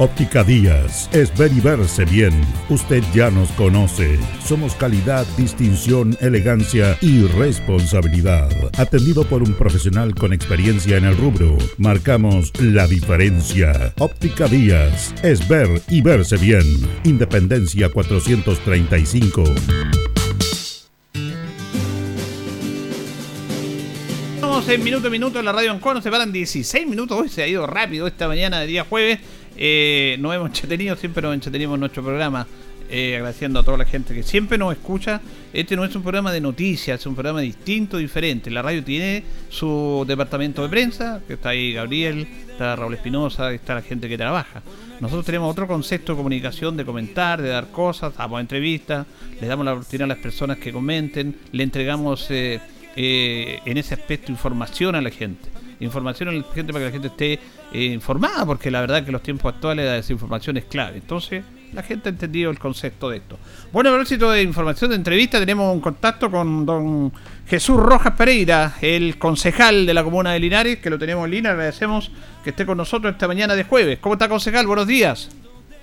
Óptica Díaz, es ver y verse bien. Usted ya nos conoce. Somos calidad, distinción, elegancia y responsabilidad. Atendido por un profesional con experiencia en el rubro, marcamos la diferencia. Óptica Díaz, es ver y verse bien. Independencia 435. Estamos en minuto a minuto en la radio Ancoa, nos separan 16 minutos, hoy se ha ido rápido esta mañana de día jueves. Eh, nos hemos entretenido, siempre nos entretenimos en nuestro programa, eh, agradeciendo a toda la gente que siempre nos escucha. Este no es un programa de noticias, es un programa distinto, diferente. La radio tiene su departamento de prensa, que está ahí Gabriel, está Raúl Espinosa, está la gente que trabaja. Nosotros tenemos otro concepto de comunicación, de comentar, de dar cosas, damos entrevistas, le damos la oportunidad a las personas que comenten, le entregamos eh, eh, en ese aspecto información a la gente. Información a la gente para que la gente esté eh, informada, porque la verdad que en los tiempos actuales la desinformación es clave. Entonces, la gente ha entendido el concepto de esto. Bueno, a propósito de información de entrevista, tenemos un contacto con don Jesús Rojas Pereira, el concejal de la comuna de Linares, que lo tenemos en línea. Agradecemos que esté con nosotros esta mañana de jueves. ¿Cómo está, concejal? Buenos días.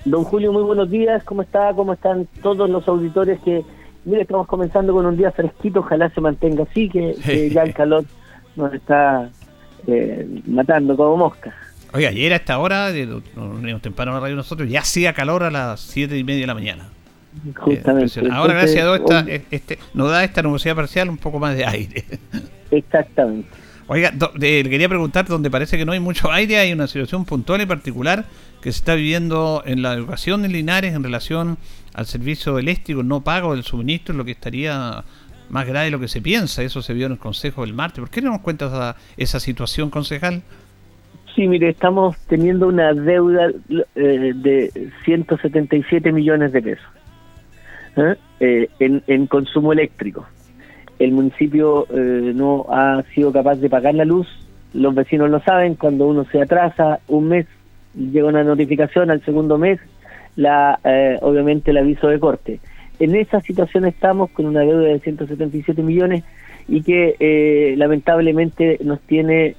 Don Julio, muy buenos días. ¿Cómo está? ¿Cómo están todos los auditores que, mire, estamos comenzando con un día fresquito, ojalá se mantenga así, que, que ya el calor nos está eh, matando como moscas. Oye, ayer a esta hora, de, nos temprano la radio nosotros, ya hacía calor a las siete y media de la mañana. Justamente. Eh, Ahora, gracias a Dios, esta, este, nos da esta nubosidad parcial un poco más de aire. Exactamente. Oiga, le quería preguntar, donde parece que no hay mucho aire, hay una situación puntual y particular que se está viviendo en la educación en Linares en relación al servicio eléctrico no pago del suministro, lo que estaría más grave de lo que se piensa. Eso se vio en el Consejo del martes. ¿Por qué no nos cuentas esa, situación, concejal? Sí, mire, estamos teniendo una deuda eh, de 177 millones de pesos ¿eh? Eh, en, en, consumo eléctrico. El municipio no ha sido capaz de pagar la luz, los vecinos lo saben, cuando uno se atrasa un mes, llega una notificación al segundo mes, la obviamente el aviso de corte. En esa situación estamos con una deuda de 177 millones y que lamentablemente nos tiene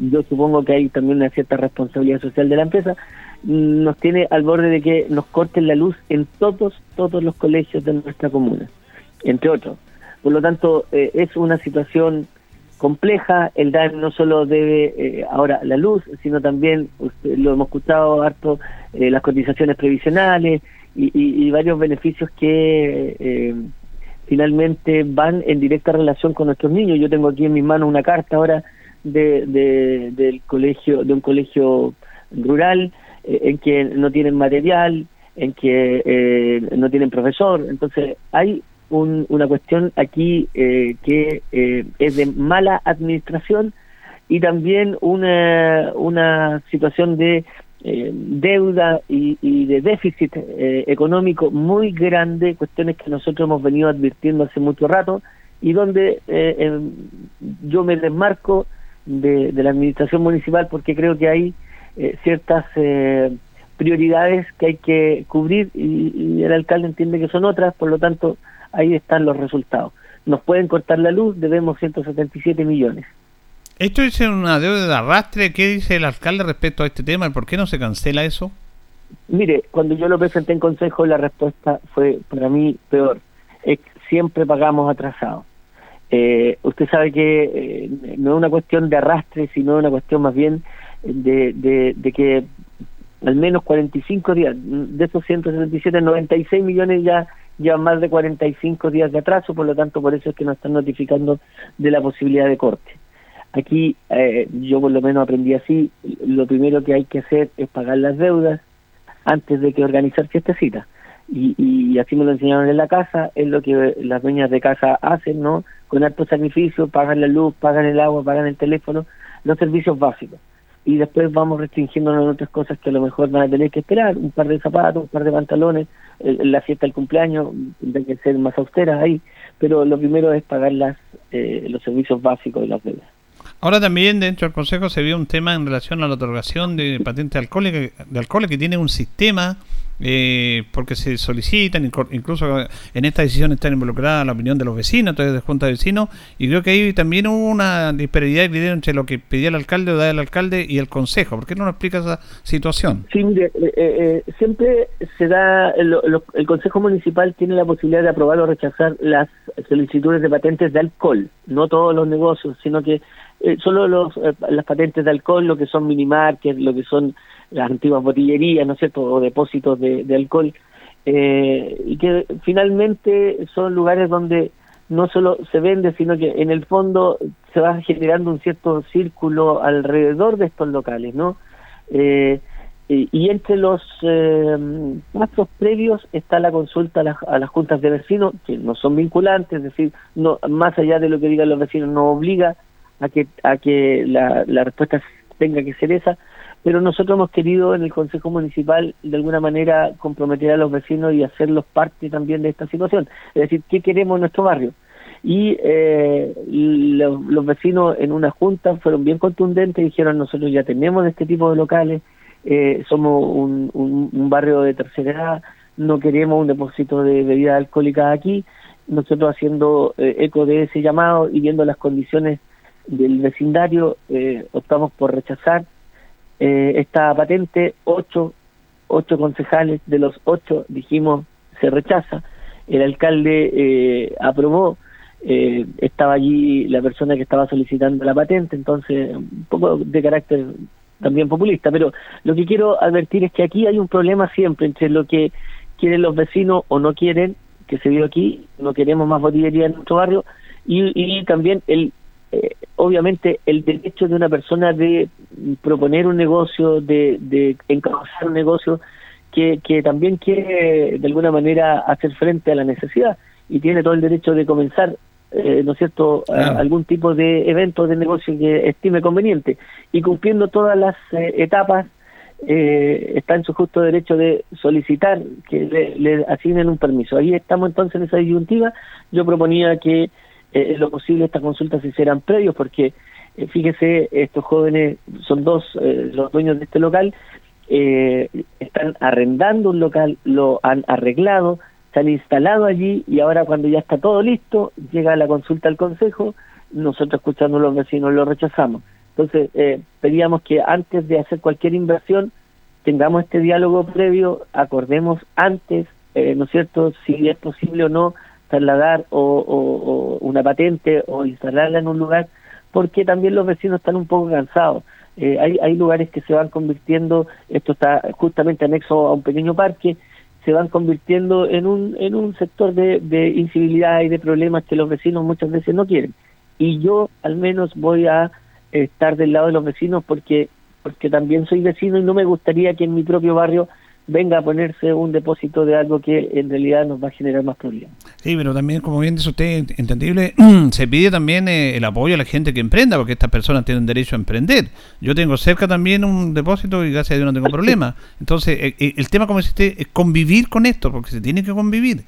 yo supongo que hay también una cierta responsabilidad social de la empresa, nos tiene al borde de que nos corten la luz en todos, todos los colegios de nuestra comuna, entre otros. Por lo tanto, eh, es una situación compleja, el DAN no solo debe eh, ahora la luz, sino también, lo hemos escuchado harto, eh, las cotizaciones previsionales y, y, varios beneficios que finalmente van en directa relación con nuestros niños. Yo tengo aquí en mis manos una carta ahora de, del colegio, de un colegio rural, eh, en que no tienen material, en que eh, no tienen profesor. Entonces, hay una cuestión aquí eh, que es de mala administración y también una, una situación de deuda y, y, de déficit económico muy grande, cuestiones que nosotros hemos venido advirtiendo hace mucho rato y donde yo me desmarco de, la administración municipal porque creo que hay eh, ciertas eh, prioridades que hay que cubrir y, el alcalde entiende que son otras, por lo tanto ahí están los resultados. Nos pueden cortar la luz, debemos 177 millones. Esto es una deuda de arrastre. ¿Qué dice el alcalde respecto a este tema? ¿Por qué no se cancela eso? Mire, cuando yo lo presenté en consejo, la respuesta fue para mí peor. siempre pagamos atrasados. Eh, usted sabe que eh, no es una cuestión de arrastre, sino una cuestión más bien de, de, que al menos 45 días, de esos 177, 96 millones ya llevan más de 45 días de atraso, por lo tanto por eso es que nos están notificando de la posibilidad de corte. Aquí eh, yo por lo menos aprendí así, lo primero que hay que hacer es pagar las deudas antes de que organizar cita y, y así me lo enseñaron en la casa, es lo que las dueñas de casa hacen, ¿no? Con alto sacrificio, pagan la luz, pagan el agua, pagan el teléfono, los servicios básicos. Y después vamos restringiéndonos en otras cosas que a lo mejor van a tener que esperar, un par de zapatos, un par de pantalones, la fiesta del cumpleaños, tendrá que ser más austeras ahí, pero lo primero es pagar las, eh, los servicios básicos de las deudas. Ahora también dentro del Consejo se vio un tema en relación a la otorgación de patentes de alcohol que tiene un sistema eh, porque se solicitan, incluso en esta decisión está involucrada la opinión de los vecinos, entonces de junta de vecinos, y creo que ahí también hubo una disparidad de criterio entre lo que pedía el alcalde o da el alcalde y el consejo. ¿Por qué no nos explica esa situación? Sí, mire, eh, eh, siempre se da, el consejo municipal tiene la posibilidad de aprobar o rechazar las solicitudes de patentes de alcohol, no todos los negocios, sino que solo los, las patentes de alcohol, lo que son minimarkets, lo que son las antiguas botillerías, ¿no es cierto?, o depósitos de, alcohol, eh, y que finalmente son lugares donde no solo se vende, sino que en el fondo se va generando un cierto círculo alrededor de estos locales, ¿no? Eh, y, entre los eh, pasos previos está la consulta a, las juntas de vecinos, que no son vinculantes, es decir, no más allá de lo que digan los vecinos, no obliga a que, a que la, la respuesta tenga que ser esa, pero nosotros hemos querido en el Consejo Municipal de alguna manera comprometer a los vecinos y hacerlos parte también de esta situación. Es decir, ¿qué queremos en nuestro barrio? Y eh, los, vecinos en una junta fueron bien contundentes y dijeron nosotros ya tenemos este tipo de locales, eh, somos un, un, barrio de tercera edad, no queremos un depósito de bebidas alcohólicas aquí, nosotros haciendo eh, eco de ese llamado y viendo las condiciones del vecindario, optamos por rechazar eh, esta patente, ocho, ocho concejales de los ocho dijimos se rechaza, el alcalde eh, aprobó eh, estaba allí la persona que estaba solicitando la patente, entonces un poco de carácter también populista, pero lo que quiero advertir es que aquí hay un problema siempre entre lo que quieren los vecinos o no quieren, que se vio aquí, no queremos más botillería en nuestro barrio, y, y también el eh, obviamente el derecho de una persona de proponer un negocio, de, de encauzar un negocio que, que también quiere de alguna manera hacer frente a la necesidad y tiene todo el derecho de comenzar eh, ¿no es cierto?, algún tipo de evento de negocio que estime conveniente. Y cumpliendo todas las eh, etapas, eh, está en su justo derecho de solicitar que le, asignen un permiso. Ahí estamos entonces en esa disyuntiva. Yo proponía que en lo posible estas consultas se hicieran previos, porque fíjese, estos jóvenes son dos los dueños de este local, están arrendando un local, lo han arreglado, se han instalado allí y ahora cuando ya está todo listo, llega la consulta al Consejo, nosotros escuchando a los vecinos lo rechazamos. Entonces, eh, pedíamos que antes de hacer cualquier inversión, tengamos este diálogo previo, acordemos antes, eh, ¿no es cierto?, si es posible o no trasladar o, una patente o instalarla en un lugar, porque también los vecinos están un poco cansados. Eh, hay, hay lugares que se van convirtiendo, esto está justamente anexo a un pequeño parque, se van convirtiendo en un, en un sector de, de incivilidad y de problemas que los vecinos muchas veces no quieren. Y yo al menos voy a estar del lado de los vecinos porque, porque también soy vecino y no me gustaría que en mi propio barrio venga a ponerse un depósito de algo que en realidad nos va a generar más problemas. Sí, pero también, como bien dice usted, entendible, se pide también eh, el apoyo a la gente que emprenda, porque estas personas tienen derecho a emprender. Yo tengo cerca también un depósito y gracias a Dios no tengo problema. Entonces, eh, eh, el tema, como dice usted, es convivir con esto, porque se tiene que convivir.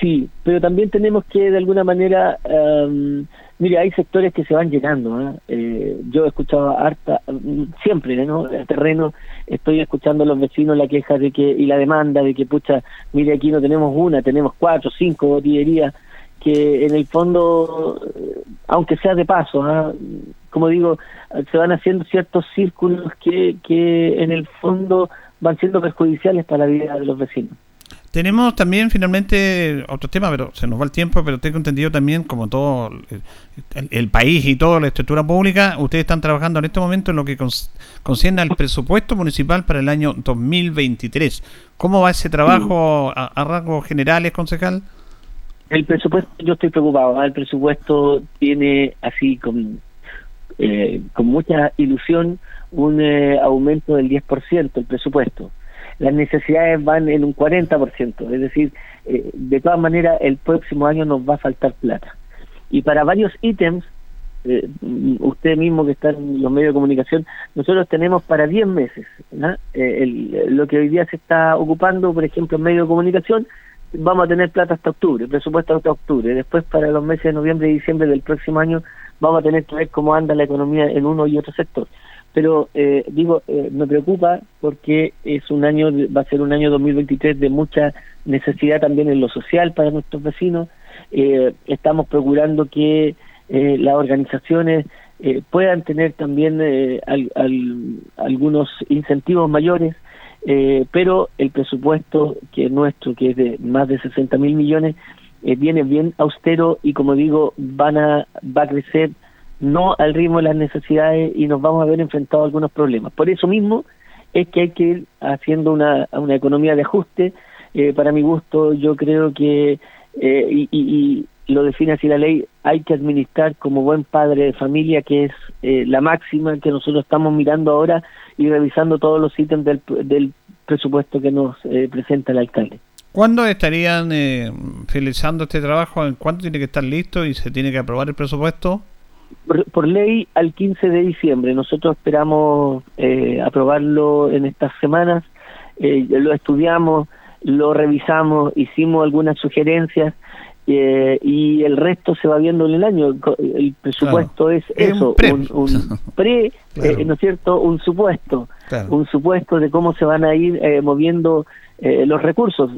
Sí, pero también tenemos que de alguna manera... Mire, hay sectores que se van llenando. ¿eh? eh yo he escuchado harta, siempre, ¿no? Terreno, estoy escuchando a los vecinos la queja de que y la demanda de que, pucha, mire, aquí no tenemos una, tenemos cuatro, cinco botillerías, que en el fondo, eh, aunque sea de paso, ¿ah? como digo, se van haciendo ciertos círculos que, que en el fondo van siendo perjudiciales para la vida de los vecinos. Tenemos también finalmente otro tema, pero se nos va el tiempo, pero tengo entendido también, como todo el, país y toda la estructura pública, ustedes están trabajando en este momento en lo que concierne al presupuesto municipal para el año 2023. ¿Cómo va ese trabajo a, rasgos generales, concejal? El presupuesto, yo estoy preocupado, ¿ah? el presupuesto tiene así con, eh, con mucha ilusión un eh, aumento del 10% el presupuesto las necesidades van en un 40%, es decir, eh, de todas maneras el próximo año nos va a faltar plata. Y para varios ítems, eh, usted mismo que está en los medios de comunicación, nosotros tenemos para 10 meses. Eh, lo que hoy día se está ocupando, por ejemplo, en medios de comunicación, vamos a tener plata hasta octubre, presupuesto hasta octubre. Después, para los meses de noviembre y diciembre del próximo año, vamos a tener que ver cómo anda la economía en uno y otro sector pero eh, digo, eh, me preocupa porque es un año, va a ser un año 2023 de mucha necesidad también en lo social para nuestros vecinos. Eh, estamos procurando que las organizaciones puedan tener también algunos incentivos mayores, pero el presupuesto que es nuestro, que es de más de 60 mil millones, viene bien austero y como digo, van a, va a crecer no al ritmo de las necesidades y nos vamos a ver enfrentados a algunos problemas. Por eso mismo es que hay que ir haciendo una, una economía de ajuste. Eh, para mi gusto, yo creo que, eh, y, y, lo define así la ley, hay que administrar como buen padre de familia, que es eh, la máxima que nosotros estamos mirando ahora y revisando todos los ítems del, del presupuesto que nos presenta el alcalde. ¿Cuándo estarían finalizando este trabajo? ¿En cuánto tiene que estar listo y se tiene que aprobar el presupuesto? Por, ley al 15 de diciembre. Nosotros esperamos eh, aprobarlo en estas semanas. Eh, lo estudiamos, lo revisamos, hicimos algunas sugerencias eh, y el resto se va viendo en el año. El presupuesto es eso, un, pre, ¿no es cierto? Un supuesto, un supuesto de cómo se van a ir moviendo eh, los recursos.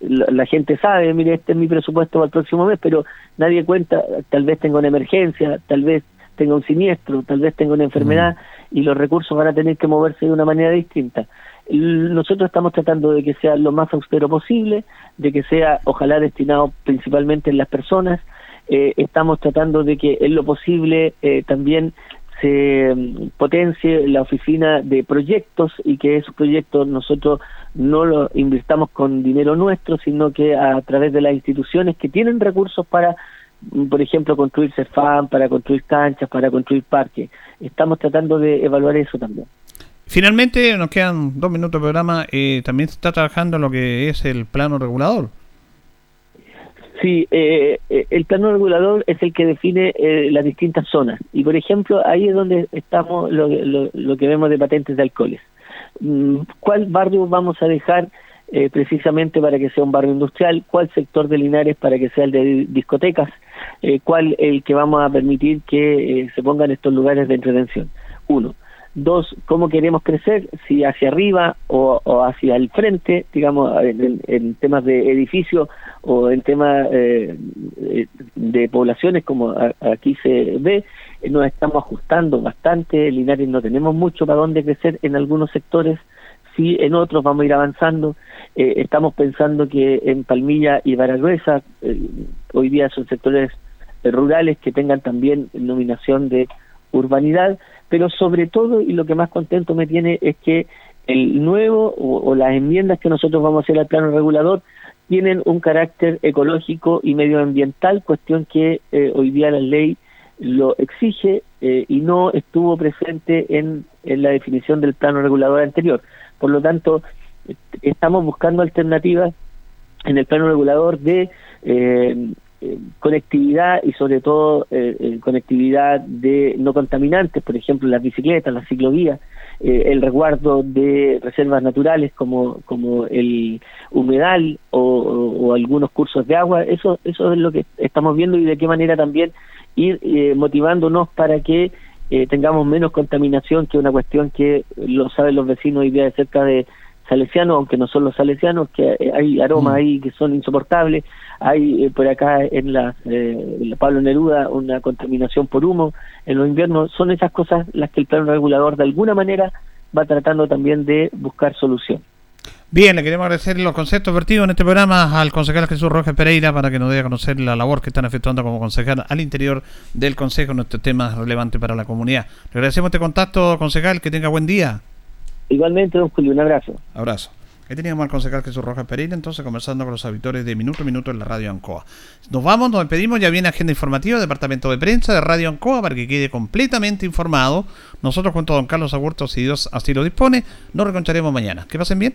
La, gente sabe, mire, este es mi presupuesto para el próximo mes, pero nadie cuenta, tal vez tenga una emergencia, tal vez tenga un siniestro, tal vez tenga una enfermedad y los recursos van a tener que moverse de una manera distinta. Nosotros estamos tratando de que sea lo más austero posible, de que sea ojalá destinado principalmente en las personas, eh, estamos tratando de que en lo posible eh, también se mm, potencie la oficina de proyectos y que esos proyectos nosotros no los invirtamos con dinero nuestro, sino que a través de las instituciones que tienen recursos para, mm, por ejemplo, construir CEFAM, para construir canchas, para construir parques. Estamos tratando de evaluar eso también. Finalmente, nos quedan dos minutos de programa. Eh, también se está trabajando lo que es el plano regulador. Sí, eh, eh, el plano regulador es el que define eh, las distintas zonas. Y, por ejemplo, ahí es donde estamos lo, que vemos de patentes de alcoholes. Mm, ¿Cuál barrio vamos a dejar eh, precisamente para que sea un barrio industrial? ¿Cuál sector de Linares para que sea el de discotecas? Eh, ¿Cuál el que vamos a permitir que eh, se pongan estos lugares de entretención? Uno. Dos, cómo queremos crecer, si hacia arriba o, o hacia el frente, digamos, en, temas de edificio o en temas eh, de poblaciones, como aquí se ve, nos estamos ajustando bastante. Linares no tenemos mucho para dónde crecer en algunos sectores, sí en otros vamos a ir avanzando. Eh, estamos pensando que en Palmilla y Baragruesa, eh, hoy día son sectores rurales que tengan también nominación de urbanidad pero sobre todo y lo que más contento me tiene es que el nuevo o, las enmiendas que nosotros vamos a hacer al plano regulador tienen un carácter ecológico y medioambiental, cuestión que eh, hoy día la ley lo exige eh, y no estuvo presente en, en la definición del plano regulador anterior. Por lo tanto, estamos buscando alternativas en el plano regulador de eh, eh, conectividad y sobre todo eh, eh, conectividad de no contaminantes, por ejemplo las bicicletas, las ciclovías, eh, el resguardo de reservas naturales como, como el humedal o, algunos cursos de agua, eso, eso es lo que estamos viendo y de qué manera también ir motivándonos para que tengamos menos contaminación, que una cuestión que lo saben los vecinos hoy día de cerca de salesianos, aunque no son los salesianos, que hay aromas mm. ahí que son insoportables, hay eh, por acá en la, eh, en la, Pablo Neruda una contaminación por humo en los inviernos, son esas cosas las que el plano regulador de alguna manera va tratando también de buscar solución. Bien, le queremos agradecer los conceptos vertidos en este programa al concejal Jesús Rojas Pereira para que nos dé a conocer la labor que están efectuando como concejal al interior del Consejo en este tema relevante para la comunidad. Le agradecemos este contacto, concejal, que tenga buen día. Igualmente, don Julio, un abrazo. Abrazo. Ahí teníamos al concejal Jesús Rojas Pereira, entonces conversando con los auditores de Minuto a Minuto en la Radio Ancoa. Nos vamos, nos despedimos, ya viene agenda informativa, departamento de prensa de Radio Ancoa, para que quede completamente informado. Nosotros junto a don Carlos Agurto, si Dios así lo dispone, nos reconcharemos mañana. Que pasen bien.